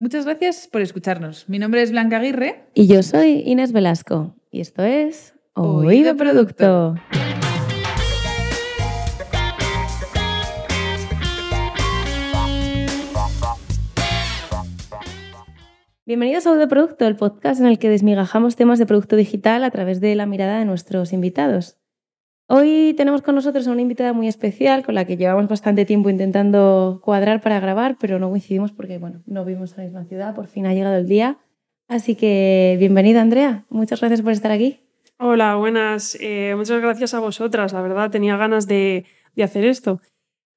Muchas gracias por escucharnos. Mi nombre es Blanca Aguirre. Y yo soy Inés Velasco. Y esto es Oído, Producto. Bienvenidos a Oído Producto, el podcast en el que desmigajamos temas de producto digital a través de la mirada de nuestros invitados. Hoy tenemos con nosotros a una invitada muy especial con la que llevamos bastante tiempo intentando cuadrar para grabar, pero no coincidimos porque bueno, no vivimos en la misma ciudad, por fin ha llegado el día. Así que bienvenida Andrea, muchas gracias por estar aquí. Hola, buenas. Eh, muchas gracias a vosotras, la verdad tenía ganas de, hacer esto.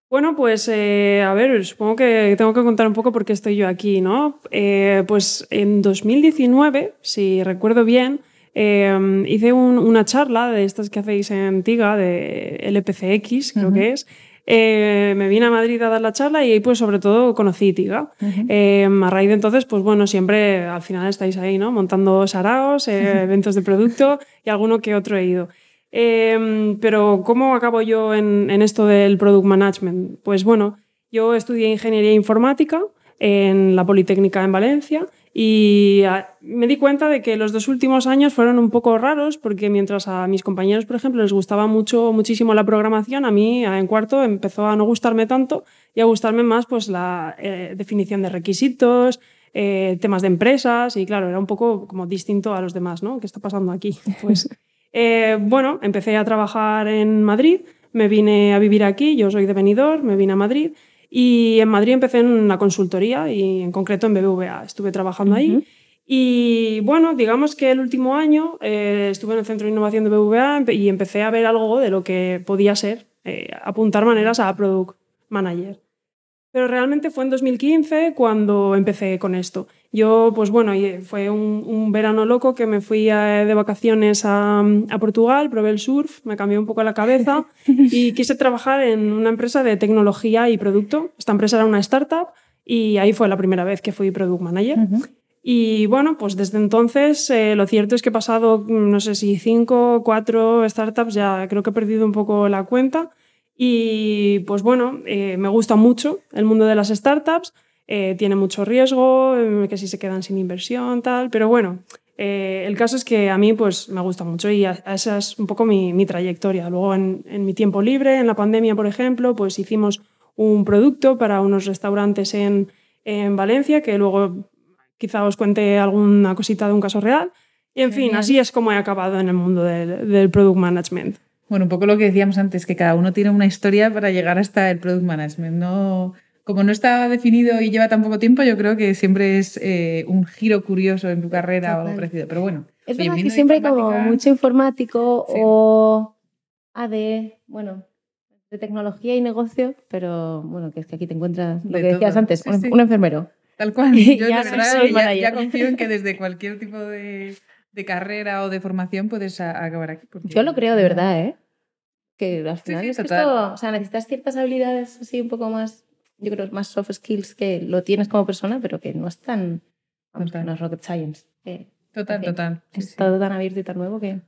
Bueno, pues eh, a ver, supongo que tengo que contar un poco por qué estoy yo aquí, ¿no? Eh, pues en 2019, si recuerdo bien, Em, hice una charla de estas que hacéis en TIGA, de LPCX, creo que es. Eh, me vine a Madrid a dar la charla y ahí pues sobre todo conocí TIGA. Em, a raíz de entonces, pues bueno, siempre al final estáis ahí, ¿no? Montando saraos, eh, eventos de producto y alguno que otro he ido. Em, pero ¿cómo acabo yo en, en, esto del product management? Pues bueno, yo estudié ingeniería informática en la Politécnica en Valencia y ah, me di cuenta de que los dos últimos años fueron un poco raros porque mientras a mis compañeros, por ejemplo, les gustaba mucho, muchísimo la programación, a mí en cuarto empezó a no gustarme tanto y a gustarme más pues, la eh, definición de requisitos, eh, temas de empresas y claro, era un poco como distinto a los demás, ¿no? ¿Qué está pasando aquí? Pues eh, bueno, empecé a trabajar en Madrid, me vine a vivir aquí, yo soy de Benidorm, me vine a Madrid y en Madrid empecé en la consultoría y en concreto en BBVA. Estuve trabajando ahí. Y bueno, digamos que el último año eh, estuve en el Centro de Innovación de BBVA y empecé a ver algo de lo que podía ser eh, apuntar maneras a Product Manager. Pero realmente fue en 2015 cuando empecé con esto. Yo, pues bueno, fue un, verano loco que me fui de vacaciones a, a, Portugal, probé el surf, me cambió un poco la cabeza y quise trabajar en una empresa de tecnología y producto. Esta empresa era una startup y ahí fue la primera vez que fui product manager. Y bueno, pues desde entonces eh, lo cierto es que he pasado, no sé si cinco, cuatro startups, ya creo que he perdido un poco la cuenta. Y pues bueno, eh, me gusta mucho el mundo de las startups, eh, tiene mucho riesgo, eh, que si se quedan sin inversión, tal, pero bueno, el caso es que a mí pues me gusta mucho y esa es un poco mi, mi trayectoria. Luego en, en, mi tiempo libre, en la pandemia por ejemplo, pues hicimos un producto para unos restaurantes en, en Valencia que luego quizá os cuente alguna cosita de un caso real. Y en fin, así es como he acabado en el mundo del, del product management. Bueno, un poco lo que decíamos antes, que cada uno tiene una historia para llegar hasta el product management. No, como no está definido y lleva tan poco tiempo, yo creo que siempre es eh, un giro curioso en tu carrera o algo parecido. Pero bueno. Es verdad que siempre hay como mucho informático o AD, bueno, de tecnología y negocio, pero bueno, que es que aquí te encuentras lo que decías antes, un, enfermero. Tal cual. Yo ya, verdad, ya, confío en que desde cualquier tipo de, de carrera o de formación puedes acabar aquí. Yo lo creo de verdad, ¿eh? Que al final es esto, o sea, necesitas ciertas habilidades así un poco más, yo creo, más soft skills que lo tienes como persona, pero que no es tan, vamos, no es rocket science. total, total. es todo tan abierto y tan nuevo que...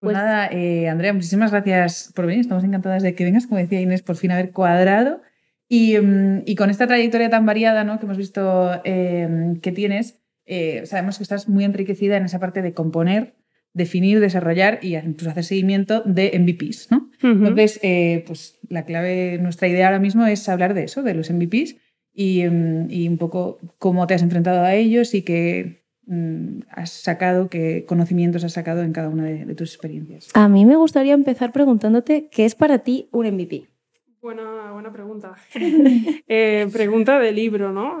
Pues, pues nada, eh, Andrea, muchísimas gracias por venir. Estamos encantadas de que vengas, como decía Inés, por fin haber cuadrado. Y, mm, y con esta trayectoria tan variada ¿no? que hemos visto eh, que tienes, eh, sabemos que estás muy enriquecida en esa parte de componer, definir, desarrollar y incluso hacer seguimiento de MVPs. ¿no? Entonces, eh, pues la clave, nuestra idea ahora mismo es hablar de eso, de los MVPs y, mm, y un poco cómo te has enfrentado a ellos y qué mm, has sacado, qué conocimientos has sacado en cada una de, tus experiencias. A mí me gustaría empezar preguntándote qué es para ti un MVP. Buena, buena pregunta. Eh, pregunta de libro, ¿no?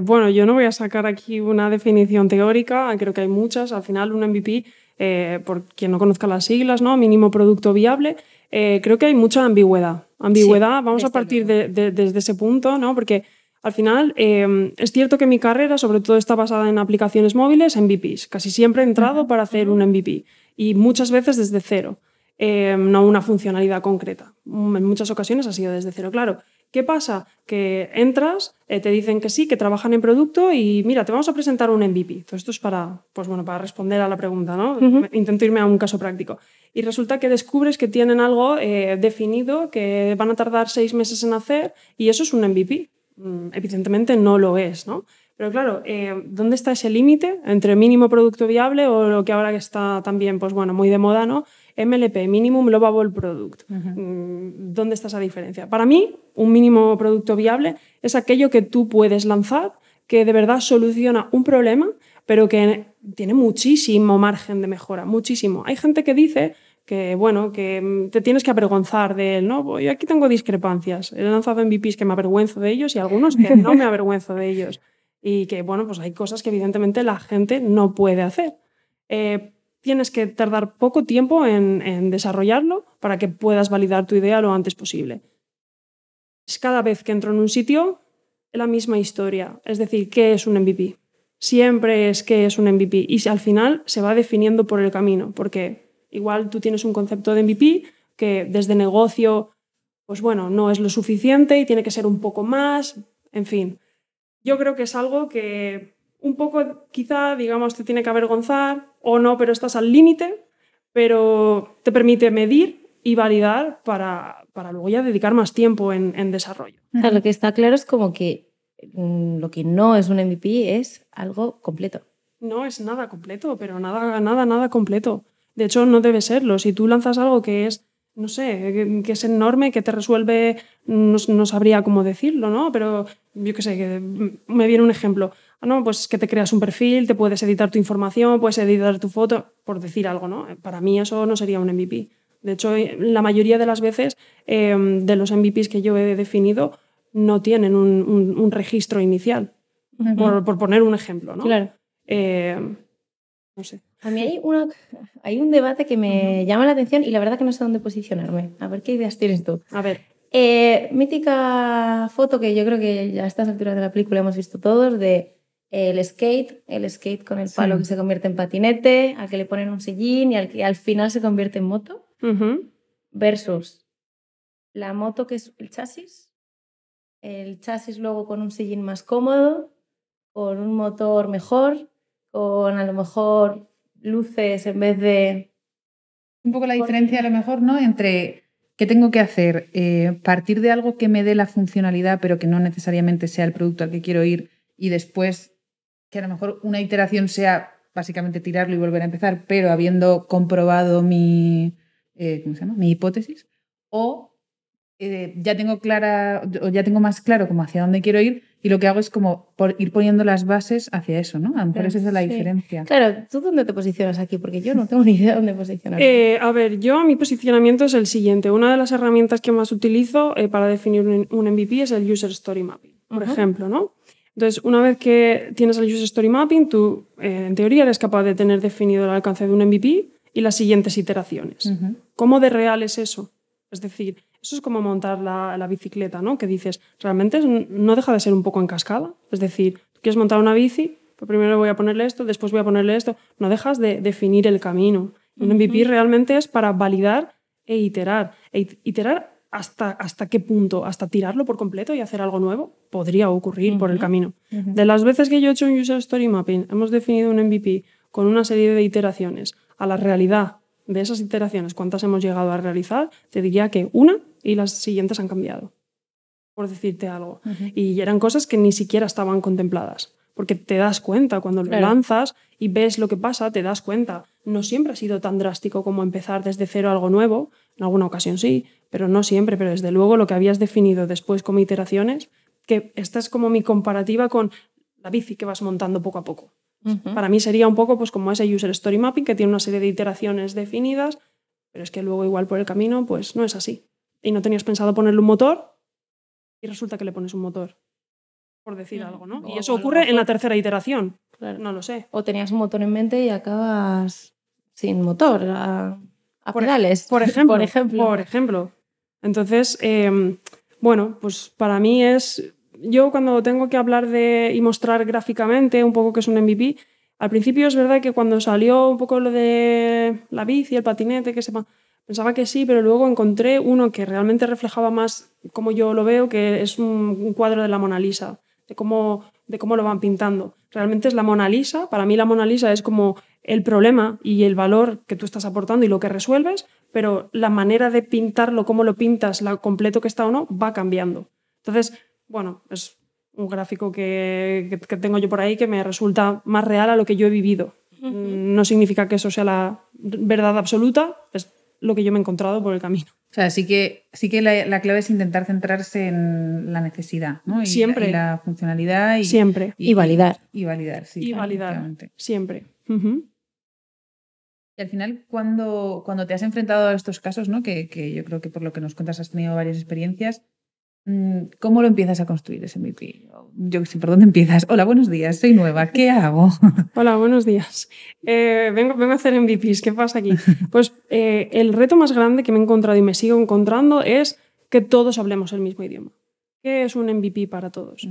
bueno, yo no voy a sacar aquí una definición teórica, creo que hay muchas. Al final, un MVP eh, por quien no conozca las siglas, ¿no? Mínimo producto viable, eh, creo que hay mucha ambigüedad. Ambigüedad, vamos a partir de, desde ese punto, ¿no? Porque al final em, es cierto que mi carrera sobre todo está basada en aplicaciones móviles, MVPs. Casi siempre he entrado para hacer un MVP y muchas veces desde cero, em, no una funcionalidad concreta. En muchas ocasiones ha sido desde cero, claro. ¿Qué pasa? Que entras, eh, te dicen que sí, que trabajan en producto y mira, te vamos a presentar un MVP. Esto es para, pues bueno, para responder a la pregunta, ¿no? Intento irme a un caso práctico. Y resulta que descubres que tienen algo eh, definido que van a tardar seis meses en hacer y eso es un MVP. Mm, evidentemente no lo es, ¿no? Pero claro, eh, ¿dónde está ese límite entre mínimo producto viable o lo que ahora que está también, pues bueno, muy de moda, ¿no? MLP, Minimum Lovable Product. Mm, ¿Dónde está esa diferencia? Para mí, un mínimo producto viable es aquello que tú puedes lanzar que de verdad soluciona un problema, pero que tiene muchísimo margen de mejora, muchísimo. Hay gente que dice que, bueno, que mm, te tienes que avergonzar de él, ¿no? Yo aquí tengo discrepancias. He lanzado MVPs que me avergüenzo de ellos y algunos que no me avergüenzo de ellos. Y que, bueno, pues hay cosas que evidentemente la gente no puede hacer. Eh, tienes que tardar poco tiempo en, desarrollarlo para que puedas validar tu idea lo antes posible. Cada vez que entro en un sitio, la misma historia. Es decir, ¿qué es un MVP? Siempre es qué es un MVP. Y al final se va definiendo por el camino, porque igual tú tienes un concepto de MVP que desde negocio, pues bueno, no es lo suficiente y tiene que ser un poco más, en fin. Yo creo que es algo que un poco quizá, digamos, te tiene que avergonzar o no, pero estás al límite, pero te permite medir y validar para, para luego ya dedicar más tiempo en, desarrollo. lo que está claro es como que mm, lo que no es un MVP es algo completo. No es nada completo, pero nada, nada, nada completo. De hecho, no debe serlo. Si tú lanzas algo que es, no sé, que, es enorme, que te resuelve, no, no, sabría cómo decirlo, ¿no? Pero yo qué sé, que me viene un ejemplo. Ah, no, pues que te creas un perfil, te puedes editar tu información, puedes editar tu foto, por decir algo, ¿no? Para mí eso no sería un MVP. De hecho, la mayoría de las veces em, de los MVPs que yo he definido no tienen un, registro inicial, por, poner un ejemplo, ¿no? Claro. Em, no sé. A mí hay, una, hay un debate que me llama la atención y la verdad que no sé dónde posicionarme. A ver qué ideas tienes tú. A ver. Eh, mítica foto que yo creo que ya a estas alturas de la película hemos visto todos de el skate, el skate con el palo que se convierte en patinete, al que le ponen un sillín y al que al final se convierte en moto, versus la moto que es el chasis, el chasis luego con un sillín más cómodo, con un motor mejor, con a lo mejor luces en vez de... Un poco la diferencia a lo mejor, ¿no? Entre qué tengo que hacer, eh, partir de algo que me dé la funcionalidad, pero que no necesariamente sea el producto al que quiero ir, y después que a lo mejor una iteración sea básicamente tirarlo y volver a empezar, pero habiendo comprobado mi, eh, mi hipótesis, o eh, ya tengo clara, o ya tengo más claro como hacia dónde quiero ir, y lo que hago es como por ir poniendo las bases hacia eso, ¿no? A lo mejor esa es la diferencia. Claro, ¿tú dónde te posicionas aquí? Porque yo no tengo ni idea dónde posicionar. Eh, a ver, yo mi posicionamiento es el siguiente. Una de las herramientas que más utilizo para definir un, MVP es el User Story Mapping, por ejemplo, ¿no? Entonces, una vez que tienes el User Story Mapping, tú eh, en teoría eres capaz de tener definido el alcance de un MVP y las siguientes iteraciones. ¿Cómo de real es eso? Es decir, eso es como montar la, bicicleta, ¿no? Que dices, realmente no deja de ser un poco en cascada. Es decir, tú quieres montar una bici, pues primero voy a ponerle esto, después voy a ponerle esto. No dejas de definir el camino. Un MVP realmente es para validar e iterar. E iterar hasta, hasta qué punto, hasta tirarlo por completo y hacer algo nuevo, podría ocurrir por el camino. De las veces que yo he hecho un User Story Mapping, hemos definido un MVP con una serie de iteraciones. A la realidad de esas iteraciones, cuántas hemos llegado a realizar, te diría que una y las siguientes han cambiado, por decirte algo. Y eran cosas que ni siquiera estaban contempladas porque te das cuenta cuando lo lanzas y ves lo que pasa, te das cuenta. No siempre ha sido tan drástico como empezar desde cero algo nuevo, en alguna ocasión sí, pero no siempre, pero desde luego lo que habías definido después como iteraciones, que esta es como mi comparativa con la bici que vas montando poco a poco. Para mí sería un poco pues como ese user story mapping que tiene una serie de iteraciones definidas, pero es que luego igual por el camino pues no es así. Y no tenías pensado ponerle un motor y resulta que le pones un motor por decir algo, ¿no? y eso ocurre en la tercera iteración. No lo sé. O tenías un motor en mente y acabas sin motor, a, por, pedales. Por ejemplo. por ejemplo. Por ejemplo. Entonces, em, bueno, pues para mí es. Yo cuando tengo que hablar de y mostrar gráficamente un poco que es un MVP, al principio es verdad que cuando salió un poco lo de la bici, el patinete, que sepa, pensaba que sí, pero luego encontré uno que realmente reflejaba más como yo lo veo, que es un cuadro de la Mona Lisa de cómo, de cómo lo van pintando. Realmente es la Mona Lisa, para mí la Mona Lisa es como el problema y el valor que tú estás aportando y lo que resuelves, pero la manera de pintarlo, cómo lo pintas, lo completo que está o no, va cambiando. Entonces, bueno, es un gráfico que, que, tengo yo por ahí que me resulta más real a lo que yo he vivido. No significa que eso sea la verdad absoluta, es lo que yo me he encontrado por el camino. O sea, sí que, sí que la, clave es intentar centrarse en la necesidad, ¿no? Y siempre. La, y la funcionalidad. Y, siempre. Y, validar. Y, validar, sí. Y validar. Siempre. Y al final, cuando, cuando te has enfrentado a estos casos, ¿no? Que, que, yo creo que por lo que nos cuentas has tenido varias experiencias, mm, ¿cómo lo empiezas a construir ese MVP? Yo sé, ¿por dónde empiezas? Hola, buenos días, soy nueva, ¿qué hago? Hola, buenos días. Eh, vengo, vengo, a hacer MVPs, ¿qué pasa aquí? Pues eh, el reto más grande que me he encontrado y me sigo encontrando es que todos hablemos el mismo idioma. ¿Qué es un MVP para todos?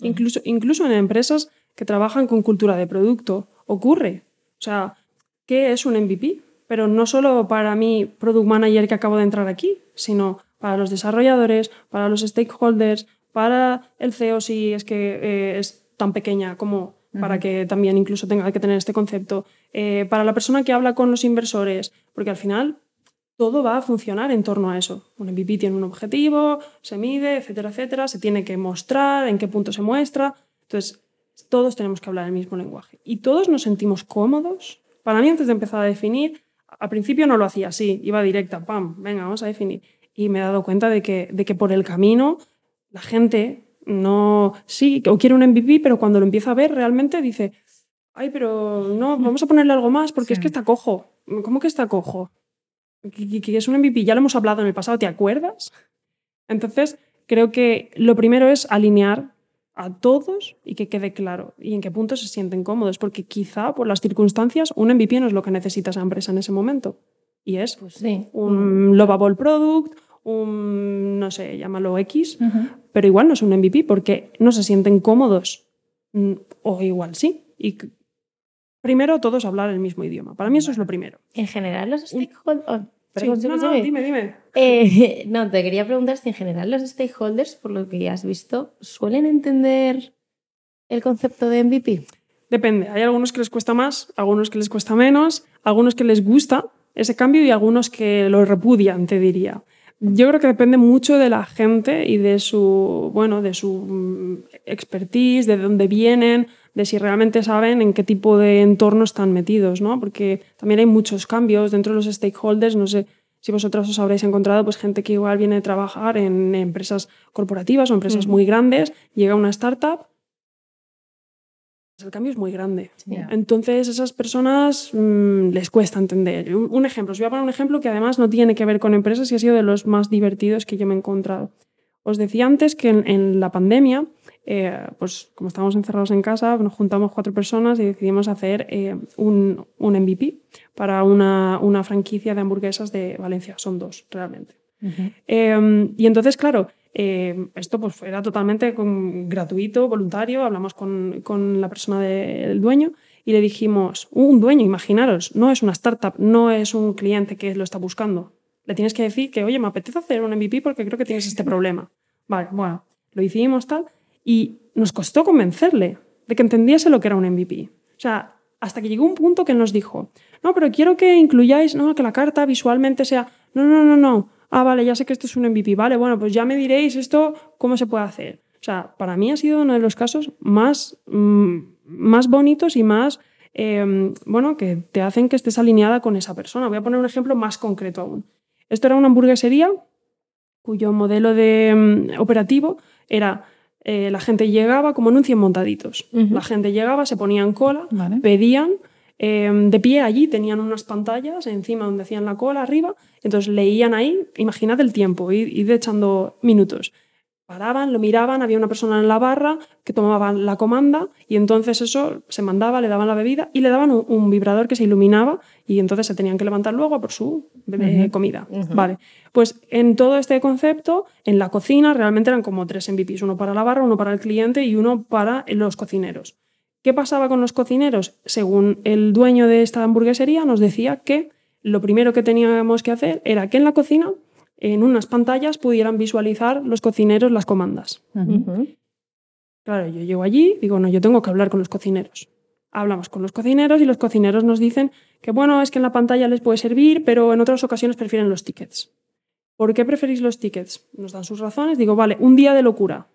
incluso, incluso en empresas que trabajan con cultura de producto ocurre. O sea, qué es un MVP, pero no solo para mí, product manager que acabo de entrar aquí, sino para los desarrolladores, para los stakeholders, para el CEO si es que eh, es tan pequeña como para que también incluso tenga que tener este concepto, eh, para la persona que habla con los inversores, porque al final todo va a funcionar en torno a eso. Un MVP tiene un objetivo, se mide, etcétera, etcétera, se tiene que mostrar, en qué punto se muestra. Entonces, todos tenemos que hablar el mismo lenguaje. Y todos nos sentimos cómodos para mí, antes de empezar a definir, al principio no lo hacía así, iba directa, pam, venga, vamos a definir. Y me he dado cuenta de que, de que por el camino la gente no, sí, o quiere un MVP, pero cuando lo empieza a ver realmente dice, ay, pero no, vamos a ponerle algo más porque es que está cojo. ¿Cómo que está cojo? Que, es un MVP, ya lo hemos hablado en el pasado, ¿te acuerdas? Entonces, creo que lo primero es alinear a todos y que quede claro y en qué punto se sienten cómodos, porque quizá por las circunstancias un MVP no es lo que necesita esa empresa en ese momento. Y es pues un lovable product, un, no sé, llámalo X, pero igual no es un MVP porque no se sienten cómodos. Mm, o igual sí. Y primero todos hablar el mismo idioma. Para mí eso es lo primero. En general los stakeholders... no, no, dime, dime. Eh, no, te quería preguntar si en general los stakeholders, por lo que ya has visto, suelen entender el concepto de MVP. Depende. Hay algunos que les cuesta más, algunos que les cuesta menos, algunos que les gusta ese cambio y algunos que lo repudian, te diría. Yo creo que depende mucho de la gente y de su, bueno, de su mm, expertise, de dónde vienen, de si realmente saben en qué tipo de entorno están metidos, ¿no? Porque también hay muchos cambios dentro de los stakeholders, no sé si vosotros os habréis encontrado pues gente que igual viene a trabajar en empresas corporativas o empresas muy grandes, llega a una startup el cambio es muy grande. Entonces, esas personas mm, les cuesta entender. Un, ejemplo, os voy a poner un ejemplo que además no tiene que ver con empresas y ha sido de los más divertidos que yo me he encontrado. Os decía antes que en, la pandemia, eh, pues como estábamos encerrados en casa, nos juntamos cuatro personas y decidimos hacer eh, un, un, MVP para una, una, franquicia de hamburguesas de Valencia. Son dos, realmente. Em, y entonces, claro, eh, esto pues era totalmente gratuito, voluntario, hablamos con, con la persona del dueño y le dijimos, un dueño, imaginaros, no es una startup, no es un cliente que lo está buscando. Le tienes que decir que, oye, me apetece hacer un MVP porque creo que tienes este problema. Vale, bueno, lo hicimos tal y nos costó convencerle de que entendiese lo que era un MVP. O sea, hasta que llegó un punto que nos dijo, no, pero quiero que incluyáis, no, que la carta visualmente sea, no, no, no, no, ah, vale, ya sé que esto es un MVP, vale, bueno, pues ya me diréis esto, cómo se puede hacer. O sea, para mí ha sido uno de los casos más, mm, más bonitos y más, em, bueno, que te hacen que estés alineada con esa persona. Voy a poner un ejemplo más concreto aún. Esto era una hamburguesería cuyo modelo de mm, operativo era eh, la gente llegaba como en un 100 montaditos. La gente llegaba, se ponía en cola, pedían, Em, de pie allí tenían unas pantallas encima donde hacían la cola arriba, entonces leían ahí, imaginad el tiempo, ir, echando minutos. Paraban, lo miraban, había una persona en la barra que tomaba la comanda y entonces eso se mandaba, le daban la bebida y le daban un, vibrador que se iluminaba y entonces se tenían que levantar luego por su comida. Vale. Pues en todo este concepto, en la cocina realmente eran como tres MVPs, uno para la barra, uno para el cliente y uno para los cocineros. ¿Qué pasaba con los cocineros? Según el dueño de esta hamburguesería, nos decía que lo primero que teníamos que hacer era que en la cocina, en unas pantallas, pudieran visualizar los cocineros las comandas. Claro, yo llego allí, digo, no, yo tengo que hablar con los cocineros. Hablamos con los cocineros y los cocineros nos dicen que, bueno, es que en la pantalla les puede servir, pero en otras ocasiones prefieren los tickets. ¿Por qué preferís los tickets? Nos dan sus razones. Digo, vale, un día de locura.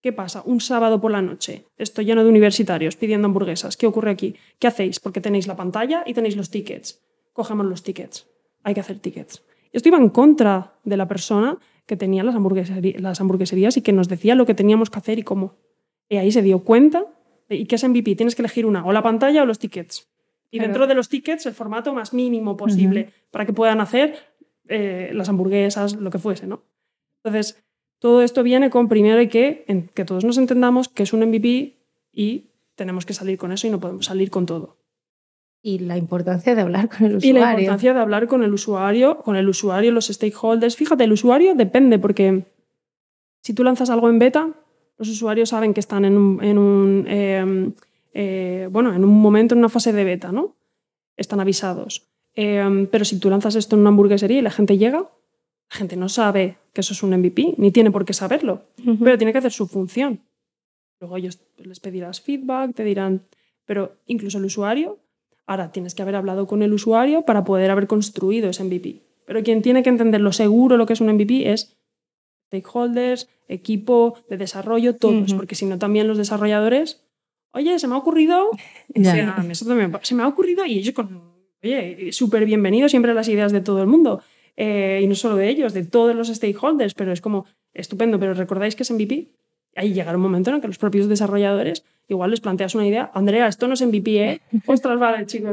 ¿Qué pasa? Un sábado por la noche, estoy lleno de universitarios pidiendo hamburguesas. ¿Qué ocurre aquí? ¿Qué hacéis? Porque tenéis la pantalla y tenéis los tickets. Cogemos los tickets. Hay que hacer tickets. Esto iba en contra de la persona que tenía las, las hamburgueserías y que nos decía lo que teníamos que hacer y cómo. Y ahí se dio cuenta de ¿y qué es MVP? Tienes que elegir una, o la pantalla o los tickets. Y dentro de los tickets, el formato más mínimo posible para que puedan hacer eh, las hamburguesas, lo que fuese, ¿no? Entonces, todo esto viene con primero hay que, que todos nos entendamos que es un MVP y tenemos que salir con eso y no podemos salir con todo. Y la importancia de hablar con el usuario. Y la importancia de hablar con el usuario, con el usuario, los stakeholders. Fíjate, el usuario depende, porque si tú lanzas algo en beta, los usuarios saben que están en un, em, eh, bueno, en un momento, en una fase de beta, ¿no? Están avisados. Em, pero si tú lanzas esto en una hamburguesería y la gente llega, la gente no sabe que eso es un MVP, ni tiene por qué saberlo, pero tiene que hacer su función. Luego ellos les pedirás feedback, te dirán, pero incluso el usuario, ahora tienes que haber hablado con el usuario para poder haber construido ese MVP. Pero quien tiene que entender lo seguro lo que es un MVP es stakeholders, equipo de desarrollo, todos, porque si no también los desarrolladores, oye, se me ha ocurrido, se me ha ocurrido y ellos con, oye, súper bienvenido siempre a las ideas de todo el mundo. Eh, y no solo de ellos, de todos los stakeholders, pero es como estupendo, pero recordáis que es MVP. Ahí llegará un momento en que los propios desarrolladores igual les planteas una idea, Andrea, esto no es MVP, ¿eh? Ostras, vale, chicos.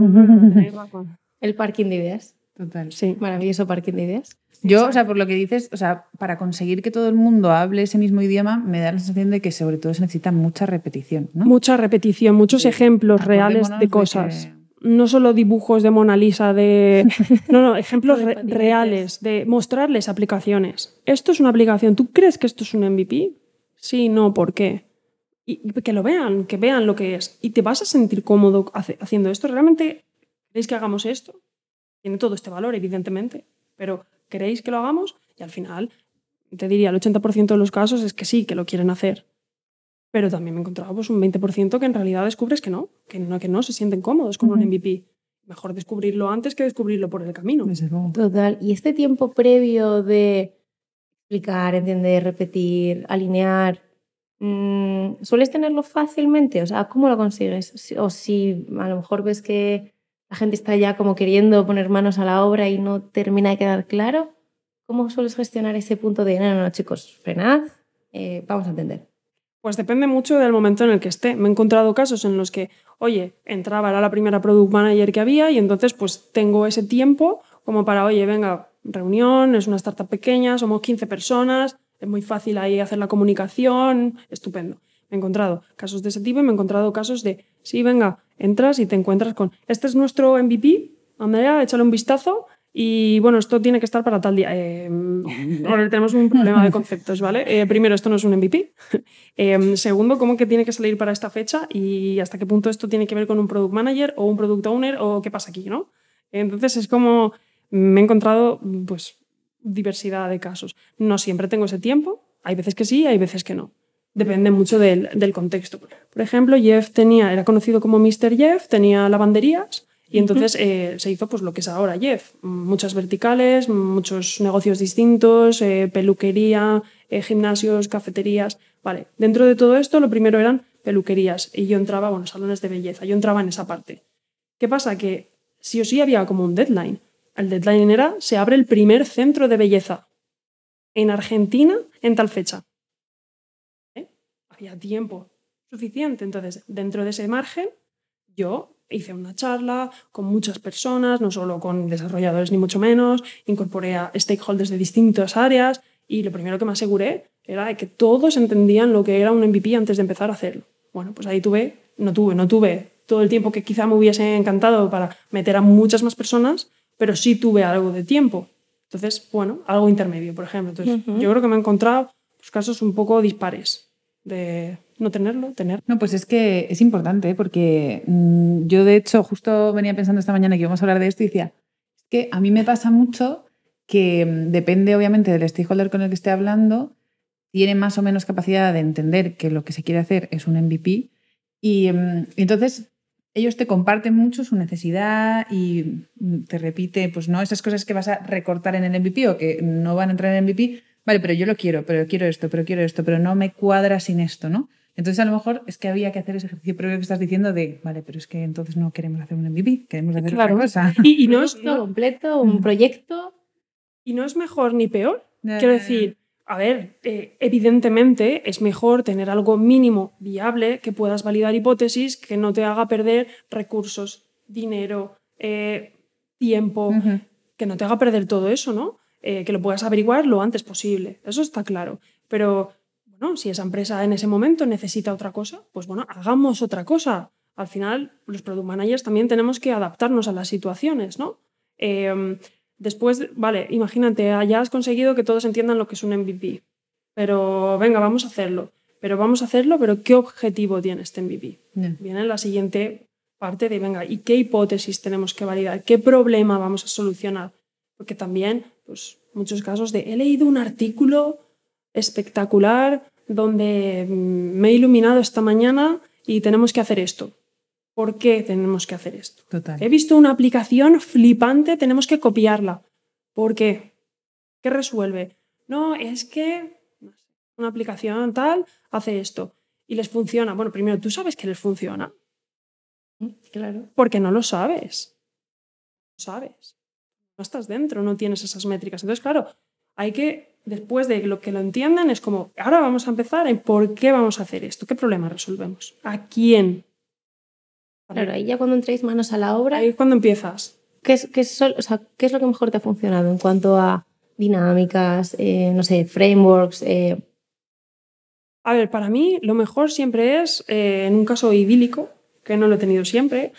El parking de ideas. Total. Sí. Maravilloso parking de ideas. Yo, o sea, por lo que dices, o sea, para conseguir que todo el mundo hable ese mismo idioma, me da la sensación de que sobre todo se necesita mucha repetición, ¿no? Mucha repetición, muchos ejemplos reales de cosas no solo dibujos de Mona Lisa, de. No, no, ejemplos reales, de mostrarles aplicaciones. Esto es una aplicación. ¿Tú crees que esto es un MVP? Sí, no, ¿por qué? Y que lo vean, que vean lo que es. Y te vas a sentir cómodo haciendo esto. ¿Realmente queréis que hagamos esto? Tiene todo este valor, evidentemente, pero ¿queréis que lo hagamos? Y al final, te diría, el 80% de los casos es que sí, que lo quieren hacer. Pero también me he encontrado pues, un 20% que en realidad descubres que no, que no, que no se sienten cómodos con un MVP. Mejor descubrirlo antes que descubrirlo por el camino. Total. Y este tiempo previo de explicar, entender, repetir, alinear, ¿sueles tenerlo fácilmente? O sea, ¿cómo lo consigues? O si a lo mejor ves que la gente está ya como queriendo poner manos a la obra y no termina de quedar claro, ¿cómo sueles gestionar ese punto de, no, no chicos, frenad, eh, vamos a entender? Pues depende mucho del momento en el que esté. Me he encontrado casos en los que, oye, entraba, era la primera product manager que había y entonces pues tengo ese tiempo como para, oye, venga, reunión, es una startup pequeña, somos 15 personas, es muy fácil ahí hacer la comunicación, estupendo. Me he encontrado casos de ese tipo y me he encontrado casos de, sí, venga, entras y te encuentras con, este es nuestro MVP, Andrea, échale un vistazo y bueno, esto tiene que estar para tal día. Eh, ahora tenemos un problema de conceptos, ¿vale? Eh, primero, esto no es un MVP. Eh, segundo, ¿cómo que tiene que salir para esta fecha? Y hasta qué punto esto tiene que ver con un product manager o un product owner o qué pasa aquí, ¿no? Entonces es como me he encontrado pues diversidad de casos. No siempre tengo ese tiempo. Hay veces que sí, hay veces que no. Depende mucho del, del contexto. Por ejemplo, Jeff tenía, era conocido como Mr. Jeff, tenía lavanderías y entonces eh, se hizo pues lo que es ahora Jeff. Muchas verticales, muchos negocios distintos, eh, peluquería, eh, gimnasios, cafeterías. Vale, dentro de todo esto lo primero eran peluquerías y yo entraba, bueno, salones de belleza, yo entraba en esa parte. ¿Qué pasa? Que sí o sí había como un deadline. El deadline era, se abre el primer centro de belleza en Argentina en tal fecha. Había tiempo suficiente. Entonces, dentro de ese margen, yo hice una charla con muchas personas, no solo con desarrolladores ni mucho menos, incorporé a stakeholders de distintas áreas y lo primero que me aseguré era que todos entendían lo que era un MVP antes de empezar a hacerlo. Bueno, pues ahí tuve, no tuve, no tuve todo el tiempo que quizá me hubiese encantado para meter a muchas más personas, pero sí tuve algo de tiempo. Entonces, bueno, algo intermedio, por ejemplo. Entonces, yo creo que me he encontrado pues, casos un poco dispares de no tenerlo, tener. No, pues es que es importante, ¿eh? porque mm, yo de hecho justo venía pensando esta mañana que íbamos a hablar de esto y decía, es que a mí me pasa mucho que mm, depende obviamente del stakeholder con el que esté hablando, tiene más o menos capacidad de entender que lo que se quiere hacer es un MVP y, mm, entonces ellos te comparten mucho su necesidad y te repite, pues no, esas cosas que vas a recortar en el MVP o que no van a entrar en el MVP, vale, pero yo lo quiero, pero quiero esto, pero quiero esto, pero no me cuadra sin esto, ¿no? Entonces a lo mejor es que había que hacer ese ejercicio previo que estás diciendo de, vale, pero es que entonces no queremos hacer un MVP, queremos hacer Claro. otra cosa. Y, y no, es, no- completo, un Mm. proyecto. y no es mejor ni peor. Quiero decir, a ver, eh, evidentemente es mejor tener algo mínimo viable que puedas validar hipótesis que no te haga perder recursos, dinero, eh, tiempo, que no te haga perder todo eso, ¿no? Eh, que lo puedas averiguar lo antes posible. Eso está claro. Pero, bueno, si esa empresa en ese momento necesita otra cosa, pues bueno, hagamos otra cosa. Al final, los product managers también tenemos que adaptarnos a las situaciones, ¿no? Después, vale, imagínate, ya has conseguido que todos entiendan lo que es un MVP. Pero venga, vamos a hacerlo. Pero vamos a hacerlo, pero ¿qué objetivo tiene este MVP? Viene la siguiente parte de, venga, ¿y qué hipótesis tenemos que validar? ¿Qué problema vamos a solucionar? Porque también, pues, muchos casos de, he leído un artículo espectacular donde mm, me he iluminado esta mañana y tenemos que hacer esto. ¿Por qué tenemos que hacer esto? Total. He visto una aplicación flipante, tenemos que copiarla. ¿Por qué? ¿Qué resuelve? No, es que una aplicación tal hace esto y les funciona. Bueno, primero, ¿tú sabes que les funciona? Claro. Porque no lo sabes. No sabes. No estás dentro, no tienes esas métricas. Entonces, claro, hay que, después de lo que lo entiendan, es como, ahora vamos a empezar en por qué vamos a hacer esto, qué problema resolvemos, a quién. Claro, ahí ya cuando entréis manos a la obra, Ahí es cuando empiezas. ¿qué es, qué es sol- o sea, ¿qué es lo que mejor te ha funcionado en cuanto a dinámicas, eh, no sé, frameworks? eh, A ver, para mí lo mejor siempre es, eh, en un caso idílico, que no lo he tenido siempre,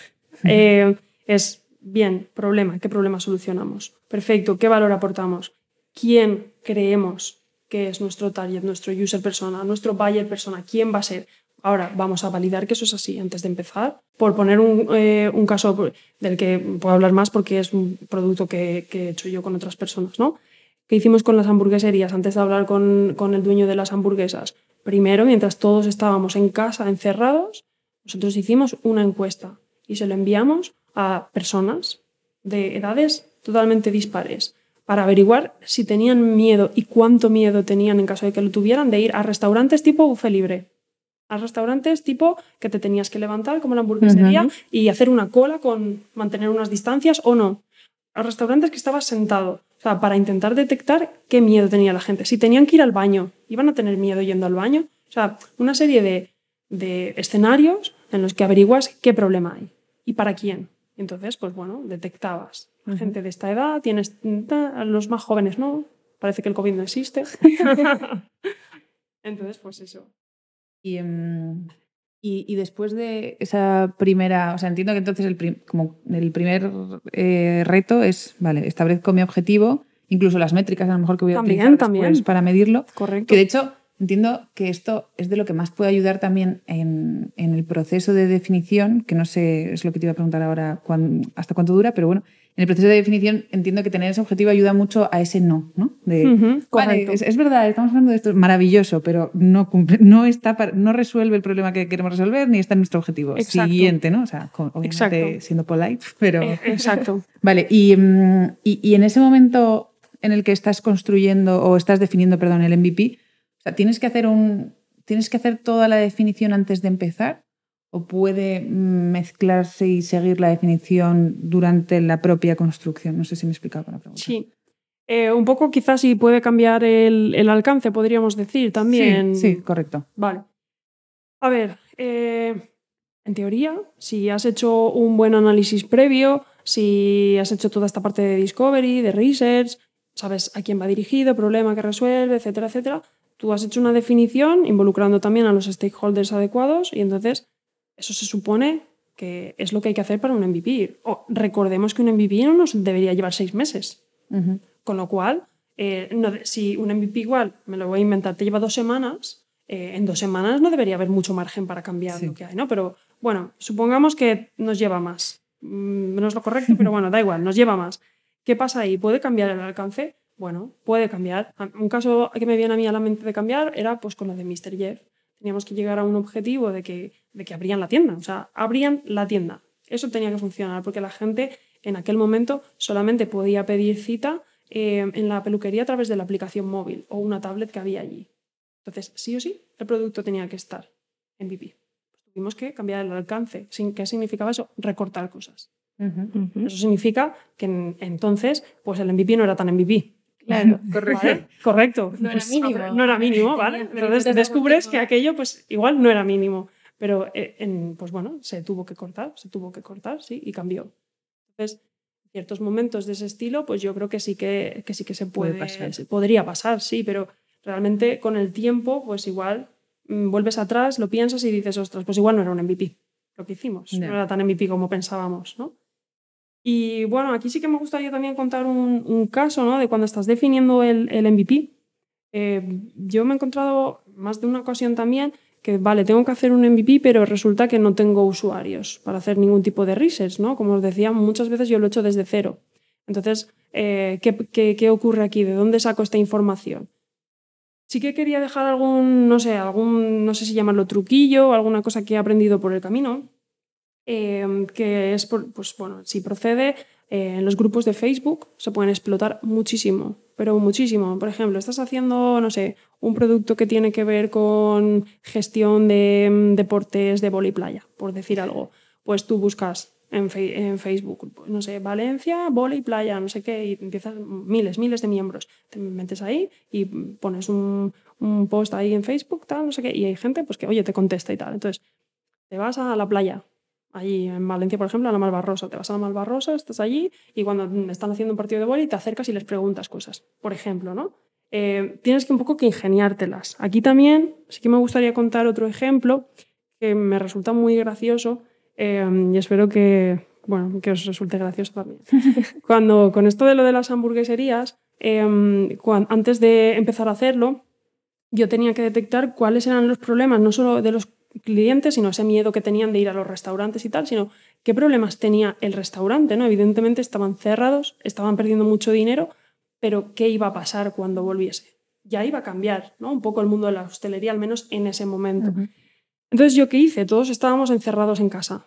es, bien, problema, ¿qué problema solucionamos? Perfecto, ¿qué valor aportamos? ¿Quién creemos que es nuestro target, nuestro user persona, nuestro buyer persona? ¿Quién va a ser? Ahora, vamos a validar que eso es así antes de empezar. Por poner un, eh, un caso del que puedo hablar más porque es un producto que, que he hecho yo con otras personas, ¿no? ¿Qué hicimos con las hamburgueserías antes de hablar con, con el dueño de las hamburguesas? Primero, mientras todos estábamos en casa encerrados, nosotros hicimos una encuesta y se lo enviamos a personas de edades totalmente dispares para averiguar si tenían miedo y cuánto miedo tenían en caso de que lo tuvieran de ir a restaurantes tipo buffet libre. A restaurantes tipo que te tenías que levantar como la hamburguesería y hacer una cola con mantener unas distancias o no. A restaurantes que estabas sentado. O sea, para intentar detectar qué miedo tenía la gente. Si tenían que ir al baño, iban a tener miedo yendo al baño. O sea, una serie de, de escenarios en los que averiguas qué problema hay y para quién. Entonces, pues bueno, detectabas. Ujú. Gente de esta edad, tienes a los más jóvenes no, parece que el COVID no existe. Entonces, pues eso. Y, em, y, y después de esa primera, o sea, entiendo que entonces el, prim- como el primer eh, reto es, vale, establezco mi objetivo, incluso las métricas a lo mejor que voy a También, utilizar también. después para medirlo, Correcto. que de hecho entiendo que esto es de lo que más puede ayudar también en, en el proceso de definición, que no sé, es lo que te iba a preguntar ahora cuán- hasta cuánto dura, pero bueno, en el proceso de definición entiendo que tener ese objetivo ayuda mucho a ese no, ¿no? De, Vale, es, es verdad, estamos hablando de esto, es maravilloso, pero no, cumple- no, está para- no resuelve el problema que queremos resolver ni está en nuestro objetivo. Exacto. Siguiente, ¿no? O sea, con- obviamente Exacto. siendo polite, pero... Eh, exacto. Vale, y, mm, y, y en ese momento en el que estás construyendo o estás definiendo, perdón, el MVP, o sea, ¿tienes que hacer un... ¿Tienes que hacer toda la definición antes de empezar? ¿O puede mm, mezclarse y seguir la definición durante la propia construcción? No sé si me he explicado con la pregunta. Sí. Eh, un poco quizás si puede cambiar el, el alcance, podríamos decir también. Sí, sí, correcto. Vale. A ver, eh, en teoría, si has hecho un buen análisis previo, si has hecho toda esta parte de discovery, de research, sabes a quién va dirigido, problema que resuelve, etcétera, etcétera, tú has hecho una definición involucrando también a los stakeholders adecuados y entonces eso se supone que es lo que hay que hacer para un MVP. O recordemos que un MVP no nos debería llevar seis meses. Con lo cual, eh, no si un MVP igual, me lo voy a inventar, te lleva dos semanas, eh, en dos semanas no debería haber mucho margen para cambiar Sí. lo que hay, ¿no? Pero bueno, supongamos que nos lleva más. Mm, No es lo correcto, pero bueno, da igual, nos lleva más. ¿Qué pasa ahí? ¿Puede cambiar el alcance? Bueno, puede cambiar. Un caso que me viene a mí a la mente de cambiar era pues con lo de Mr. Jeff. Teníamos que llegar a un objetivo de que, de que abrían la tienda. O sea, abrían la tienda. Eso tenía que funcionar porque la gente en aquel momento solamente podía pedir cita eh, en la peluquería a través de la aplicación móvil o una tablet que había allí. Entonces, sí o sí, el producto tenía que estar en MVP. Pues tuvimos que cambiar el alcance. ¿Qué significaba eso? Recortar cosas. Eso significa que entonces pues el MVP no era tan MVP. Claro, correcto. Correcto. No era Pues, mínimo. No era mínimo, ¿vale? Entonces descubres que aquello pues igual no era mínimo. Pero eh, en- pues bueno, se tuvo que cortar, se tuvo que cortar, sí, y cambió. Entonces, en ciertos momentos de ese estilo, pues yo creo que sí que, que sí que se Puede puede, pasar. se- podría pasar, sí, pero realmente con el tiempo, pues igual mm, vuelves atrás, lo piensas y dices, ostras, pues igual no era un MVP lo que hicimos, no era tan MVP como pensábamos, ¿no? Y bueno, aquí sí que me gustaría también contar un, caso, ¿no? De cuando estás definiendo el, MVP. Eh, yo me he encontrado más de una ocasión también que, vale, tengo que hacer un MVP, pero resulta que no tengo usuarios para hacer ningún tipo de research, ¿no? Como os decía, muchas veces yo lo he hecho desde cero. Entonces, eh, ¿qué, qué, qué ocurre aquí? ¿De dónde saco esta información? Sí que quería dejar algún, no sé, algún, no sé si llamarlo truquillo, alguna cosa que he aprendido por el camino, eh, que es, por- pues bueno, si procede, eh, en los grupos de Facebook se pueden explotar muchísimo, pero muchísimo. Por ejemplo, estás haciendo, no sé, un producto que tiene que ver con gestión de mm, deportes de vóley playa, por decir algo. Pues tú buscas en, Facebook, no sé, Valencia, vóley playa, no sé qué, y empiezas miles, miles de miembros. Te metes ahí y pones un, un post ahí en Facebook, tal, no sé qué, y hay gente pues que, oye, te contesta y tal. Entonces, te vas a la playa, allí en Valencia, por ejemplo, a la Malvarrosa. Te vas a la Malvarrosa, estás allí y cuando están haciendo un partido de vóley te acercas y les preguntas cosas, por ejemplo, ¿no? Eh, tienes que un poco que ingeniártelas. Aquí también sí que me gustaría contar otro ejemplo que me resulta muy gracioso eh, y espero que, bueno, que os resulte gracioso también. Cuando con esto de lo de las hamburgueserías, eh, antes de empezar a hacerlo, yo tenía que detectar cuáles eran los problemas, no solo de los clientes, sino ese miedo que tenían de ir a los restaurantes y tal, sino qué problemas tenía el restaurante, ¿no? Evidentemente estaban cerrados, estaban perdiendo mucho dinero, pero ¿qué iba a pasar cuando volviese? Ya iba a cambiar, ¿no? Un poco el mundo de la hostelería, al menos en ese momento. Entonces, ¿yo qué hice? Todos estábamos encerrados en casa.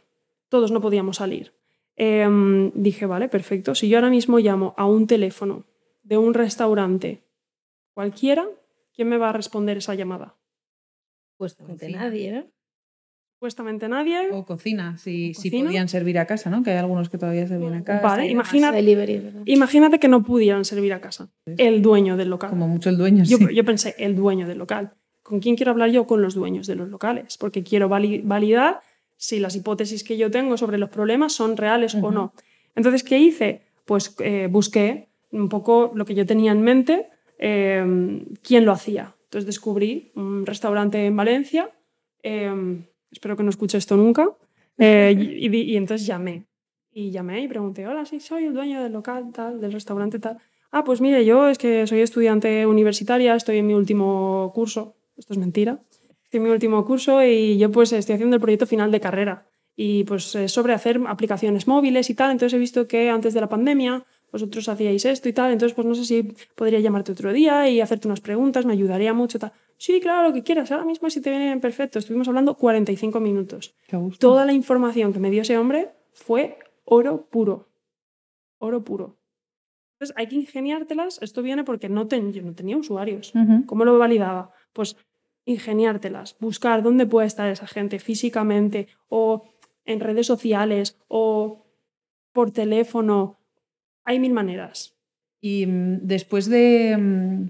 Todos no podíamos salir. Em, dije, vale, perfecto. Si yo ahora mismo llamo a un teléfono de un restaurante cualquiera, ¿quién me va a responder esa llamada? Pues Cocina. nadie, ¿no? Supuestamente nadie. O cocina, si, O si cocina. podían servir a casa, ¿no? Que hay algunos que todavía servían a casa. Vale. Imagínate que no pudieran servir a casa. El dueño del local. Como mucho el dueño, Yo, sí. yo pensé, el dueño del local. ¿Con quién quiero hablar yo? Con los dueños de los locales, porque quiero vali- validar si las hipótesis que yo tengo sobre los problemas son reales o no. Entonces, ¿qué hice? Pues eh, busqué un poco lo que yo tenía en mente, eh, quién lo hacía. Entonces descubrí un restaurante en Valencia, eh, espero que no escuche esto nunca, eh, y, y- y entonces llamé. Y llamé y pregunté, hola, sí, soy el dueño del local, tal, del restaurante, tal. Ah, pues mire, yo es que soy estudiante universitaria, estoy en mi último curso. Esto es mentira. Estoy en mi último curso y yo pues estoy haciendo el proyecto final de carrera. Y pues es sobre hacer aplicaciones móviles y tal. Entonces he visto que antes de la pandemia vosotros hacíais esto y tal. Entonces pues no sé si podría llamarte otro día y hacerte unas preguntas, me ayudaría mucho. Tal. Sí, claro, lo que quieras. Ahora mismo si te viene perfecto. Estuvimos hablando 45 minutos. Qué gusto. Toda la información que me dio ese hombre fue oro puro. Oro puro. Entonces hay que ingeniártelas. Esto viene porque no, ten- yo no tenía usuarios. ¿Cómo lo validaba? Pues ingeniártelas, buscar dónde puede estar esa gente físicamente o en redes sociales o por teléfono. Hay mil maneras. Y mm, después de, mm,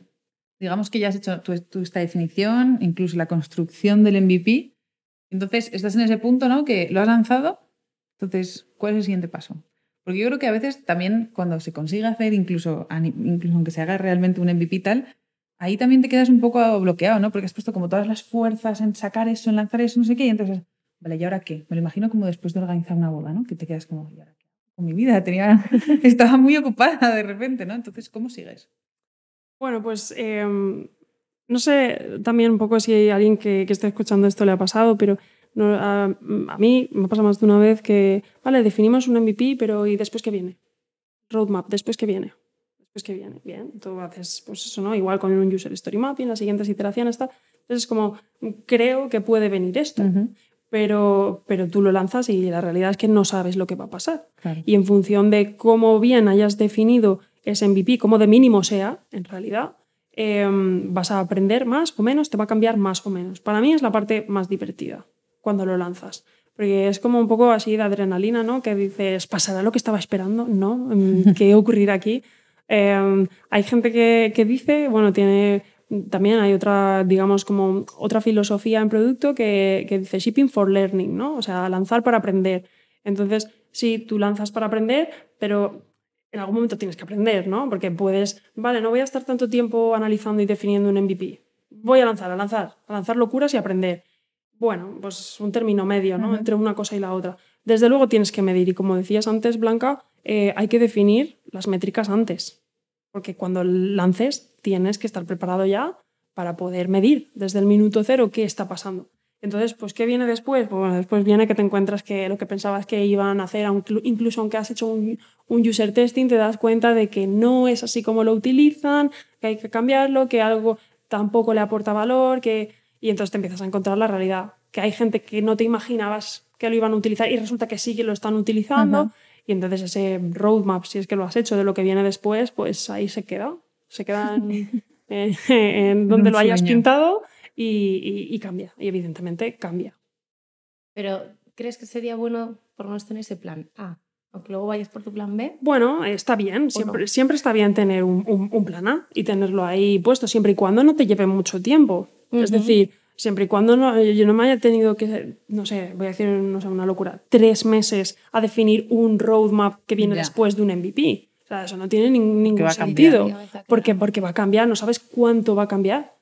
digamos que ya has hecho tu, esta definición, incluso la construcción del MVP, entonces estás en ese punto, ¿no? Que lo has lanzado, entonces, ¿cuál es el siguiente paso? Porque yo creo que a veces también cuando se consigue hacer, incluso, aunque se haga realmente un MVP tal, ahí también te quedas un poco bloqueado, ¿no? Porque has puesto como todas las fuerzas en sacar eso, en lanzar eso, no sé qué, y entonces, vale, ¿y ahora qué? Me lo imagino como después de organizar una boda, ¿no? Que te quedas como. Con mi vida, tenía, estaba muy ocupada de repente, ¿no? Entonces, ¿cómo sigues? Bueno, pues eh, no sé también un poco si hay alguien que, que esté escuchando esto le ha pasado, pero no, a, a mí me pasa más de una vez que, vale, definimos un MVP, pero ¿y después qué viene? Roadmap, ¿después qué viene? Después qué viene, bien, tú haces pues eso, ¿no? Igual con un user story mapping, las siguientes iteraciones, tal. Entonces es como, creo que puede venir esto, pero, pero tú lo lanzas y la realidad es que no sabes lo que va a pasar. Claro. Y en función de cómo bien hayas definido ese MVP, como de mínimo sea, en realidad, em, vas a aprender más o menos, te va a cambiar más o menos. Para mí es la parte más divertida cuando lo lanzas. Porque es como un poco así de adrenalina, ¿no? Que dices, ¿pasará lo que estaba esperando? ¿No? ¿Qué ocurrirá aquí? Em, hay gente que, que, dice, bueno, tiene también hay otra, digamos, como otra filosofía en producto que, que, dice shipping for learning, ¿no? O sea, lanzar para aprender. Entonces, sí, tú lanzas para aprender, pero en algún momento tienes que aprender, ¿no? Porque puedes, vale, no voy a estar tanto tiempo analizando y definiendo un MVP. Voy a lanzar, a lanzar, a lanzar locuras y aprender. Bueno, pues un término medio, ¿no? Entre una cosa y la otra. Desde luego tienes que medir y como decías antes, Blanca, eh, hay que definir las métricas antes. Porque cuando lances tienes que estar preparado ya para poder medir desde el minuto cero qué está pasando. Entonces, pues, ¿qué viene después? Pues después viene que te encuentras que lo que pensabas que iban a hacer, incluso aunque has hecho un, un, user testing, te das cuenta de que no es así como lo utilizan, que hay que cambiarlo, que algo tampoco le aporta valor, que... y entonces te empiezas a encontrar la realidad, que hay gente que no te imaginabas que lo iban a utilizar y resulta que sí que lo están utilizando. Y entonces ese roadmap, si es que lo has hecho de lo que viene después, pues ahí se queda. Se queda en, en donde lo hayas pintado y, cambia. Y evidentemente cambia. Pero, ¿crees que sería bueno por lo menos tener ese plan A? Aunque luego vayas por tu plan B. Bueno, está bien. Siempre, siempre está bien tener un, un, plan A y tenerlo ahí puesto, siempre y cuando no te lleve mucho tiempo. Es decir, siempre y cuando no, yo no me haya tenido que, no sé, voy a decir no sé, una locura, tres meses a definir un roadmap que viene después de un MVP. O sea, eso no tiene ningún sentido. Porque, porque va a cambiar, no sabes cuánto va a cambiar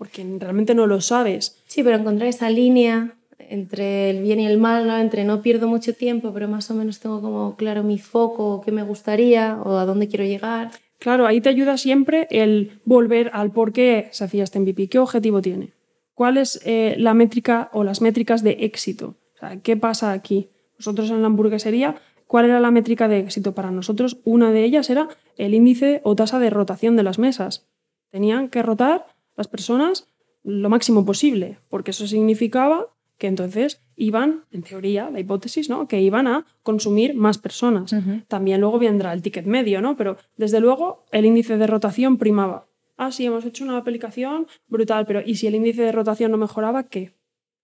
porque realmente no lo sabes. Sí, pero encontrar esa línea entre el bien y el mal, ¿no? entre no pierdo mucho tiempo, pero más o menos tengo como claro mi foco, qué me gustaría o a dónde quiero llegar. Claro, ahí te ayuda siempre el volver al por qué se hacía este MVP, qué objetivo tiene, cuál es eh, la métrica o las métricas de éxito, o sea, qué pasa aquí. Nosotros en la hamburguesería, ¿cuál era la métrica de éxito para nosotros? Una de ellas era el índice o tasa de rotación de las mesas. Tenían que rotar las personas lo máximo posible, porque eso significaba que entonces iban, en teoría, la hipótesis, ¿no? que iban a consumir más personas. También luego vendrá el ticket medio, ¿no? pero desde luego el índice de rotación primaba. Ah, sí, hemos hecho una aplicación brutal, pero ¿y si el índice de rotación no mejoraba, qué?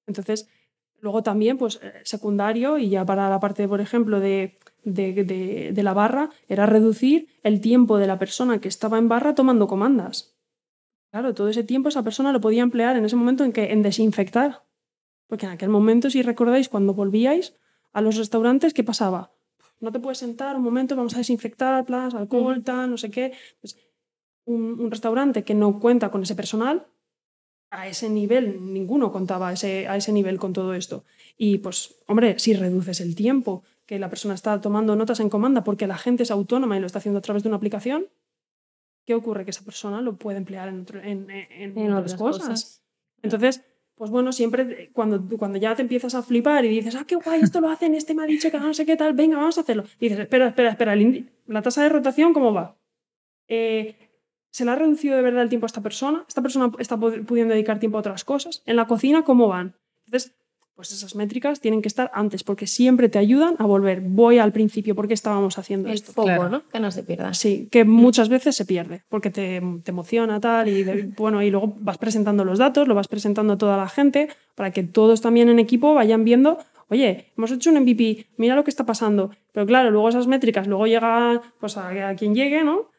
Entonces, luego también, pues, eh, secundario, y ya para la parte, por ejemplo, de, de, de la barra, era reducir el tiempo de la persona que estaba en barra tomando comandas. Claro, todo ese tiempo esa persona lo podía emplear en ese momento en, que, en desinfectar. Porque en aquel momento, si recordáis, cuando volvíais a los restaurantes, ¿qué pasaba? No te puedes sentar un momento, vamos a desinfectar, plan, alcohol, tal, no sé qué. Pues, un, restaurante que no cuenta con ese personal, a ese nivel, ninguno contaba a ese, a ese nivel con todo esto. Y pues, hombre, si reduces el tiempo que la persona está tomando notas en comanda porque la gente es autónoma y lo está haciendo a través de una aplicación, ¿qué ocurre? Que esa persona lo puede emplear en, en, otras, cosas. Entonces, pues bueno, siempre cuando, cuando ya te empiezas a flipar y dices, ah, qué guay, esto lo hacen, este me ha dicho que no sé qué tal, venga, vamos a hacerlo. dices, espera, espera, espera, la tasa de rotación, ¿cómo va? Eh, ¿Se le ha reducido de verdad el tiempo a esta persona? ¿Esta persona está pudiendo dedicar tiempo a otras cosas? ¿En la cocina cómo van? Entonces, pues esas métricas tienen que estar antes porque siempre te ayudan a volver. Voy al principio, ¿por qué estábamos haciendo esto? El foco, ¿no? Que no se pierda. Sí, que muchas veces se pierde porque te, te emociona tal y bueno, y luego vas presentando los datos, lo vas presentando a toda la gente para que todos también en equipo vayan viendo, oye, hemos hecho un MVP, mira lo que está pasando. Pero claro, luego esas métricas, luego llega pues a, a quien llegue, ¿no?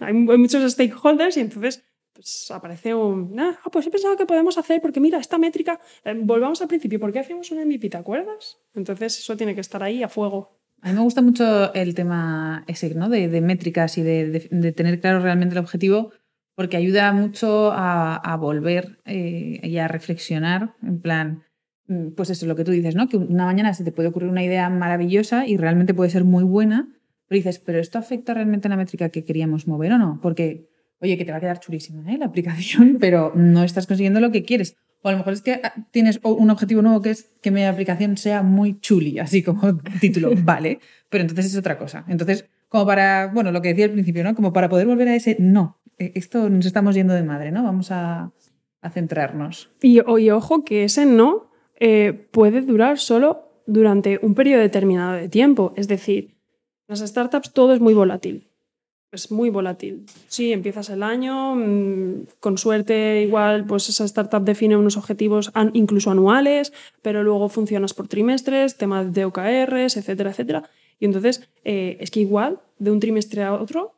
Hay muchos stakeholders y entonces pues aparece un, ah, pues he pensado que podemos hacer, porque mira, esta métrica, eh, volvamos al principio, ¿por qué hacíamos un MVP, te acuerdas? Entonces eso tiene que estar ahí a fuego. A mí me gusta mucho el tema ese, ¿no? De, de métricas y de, de, tener claro realmente el objetivo, porque ayuda mucho a, a volver eh, y a reflexionar, en plan, mm, pues eso, lo que tú dices, ¿no? Que una mañana se te puede ocurrir una idea maravillosa y realmente puede ser muy buena, pero dices, ¿pero esto afecta realmente a la métrica que queríamos mover o no? Porque oye, que te va a quedar chulísima ¿eh? la aplicación, pero no estás consiguiendo lo que quieres. O a lo mejor es que ah, tienes un objetivo nuevo que es que mi aplicación sea muy chuli, así como título, vale, pero entonces es otra cosa. Entonces, como para, bueno, lo que decía al principio, ¿no? Como para poder volver a ese, no, eh, esto nos estamos yendo de madre, ¿no? Vamos a, a centrarnos. Y, y, ojo que ese no eh, puede durar solo durante un periodo determinado de tiempo. Es decir, las startups todo es muy volátil. es muy volátil. Sí, empiezas el año, mm, con suerte igual pues esa startup define unos objetivos incluso anuales, pero luego funcionas por trimestres, temas de OKRs, etcétera, etcétera. Y entonces eh, es que igual de un trimestre a otro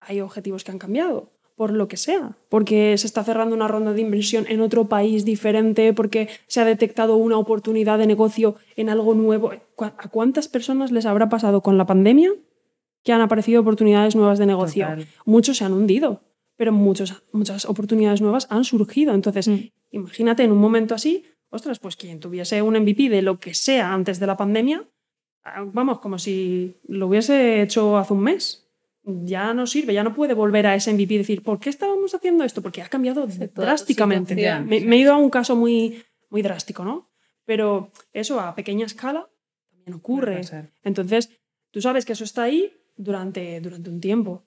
hay objetivos que han cambiado, por lo que sea, porque se está cerrando una ronda de inversión en otro país diferente, porque se ha detectado una oportunidad de negocio en algo nuevo. ¿A cuántas personas les habrá pasado con la pandemia que han aparecido oportunidades nuevas de negocio. Muchos se han hundido, pero muchos, muchas oportunidades nuevas han surgido. Entonces, mm. imagínate en un momento así, ostras, pues quien tuviese un MVP de lo que sea antes de la pandemia, ah, vamos, como si lo hubiese hecho hace un mes. Ya no sirve, ya no puede volver a ese MVP y decir, ¿por qué estábamos haciendo esto? Porque ha cambiado drásticamente. Me, me, he ido a un caso muy, muy drástico, ¿no? Pero eso a pequeña escala también ocurre. Entonces, tú sabes que eso está ahí, durante, durante un tiempo.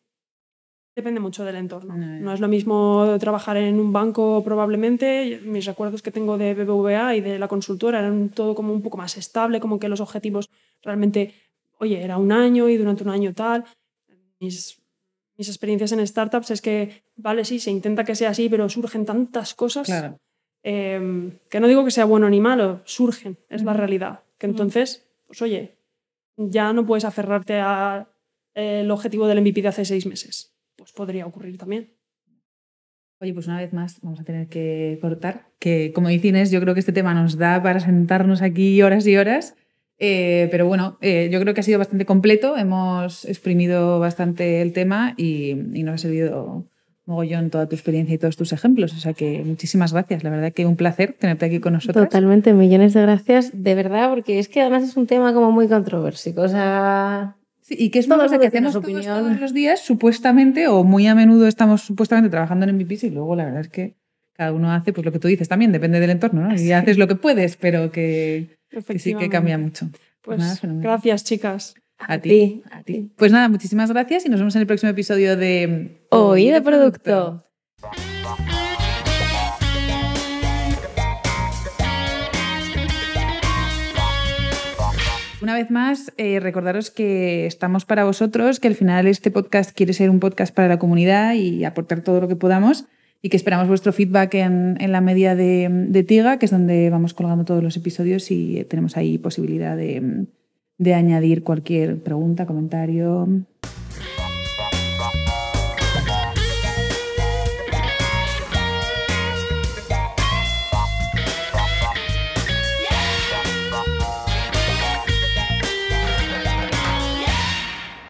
Depende mucho del entorno. No, es lo mismo trabajar en un banco probablemente. Mis recuerdos que tengo de BBVA y de la consultora eran todo como un poco más estable, como que los objetivos realmente, oye, era un año y durante un año tal. Mis, mis experiencias en startups es que, vale, sí, se intenta que sea así, pero surgen tantas cosas em, que no digo que sea bueno ni malo, surgen, es la realidad. Que entonces, pues oye, ya no puedes aferrarte a el objetivo del MVP de hace seis meses. Pues podría ocurrir también. Oye, pues una vez más vamos a tener que cortar, que como dices, yo creo que este tema nos da para sentarnos aquí horas y horas, eh, pero bueno, eh, yo creo que ha sido bastante completo, hemos exprimido bastante el tema y, y, nos ha servido mogollón toda tu experiencia y todos tus ejemplos, o sea que muchísimas gracias, la verdad que un placer tenerte aquí con nosotros. Totalmente, millones de gracias, de verdad, porque es que además es un tema como muy controversico, o sea, y que es una cosa que hacemos todos, los días, supuestamente, o muy a menudo estamos supuestamente trabajando en MVPs y luego la verdad es que cada uno hace pues lo que tú dices también, depende del entorno, ¿no? Y haces lo que puedes, pero que, sí que cambia mucho. Pues, pues gracias, chicas. A, ti, a ti. Pues nada, muchísimas gracias y nos vemos en el próximo episodio de Oí de Producto. Una vez más, eh, recordaros que estamos para vosotros, que al final este podcast quiere ser un podcast para la comunidad y aportar todo lo que podamos y que esperamos vuestro feedback en, la media de, Tiga, que es donde vamos colgando todos los episodios y tenemos ahí posibilidad de, de añadir cualquier pregunta, comentario,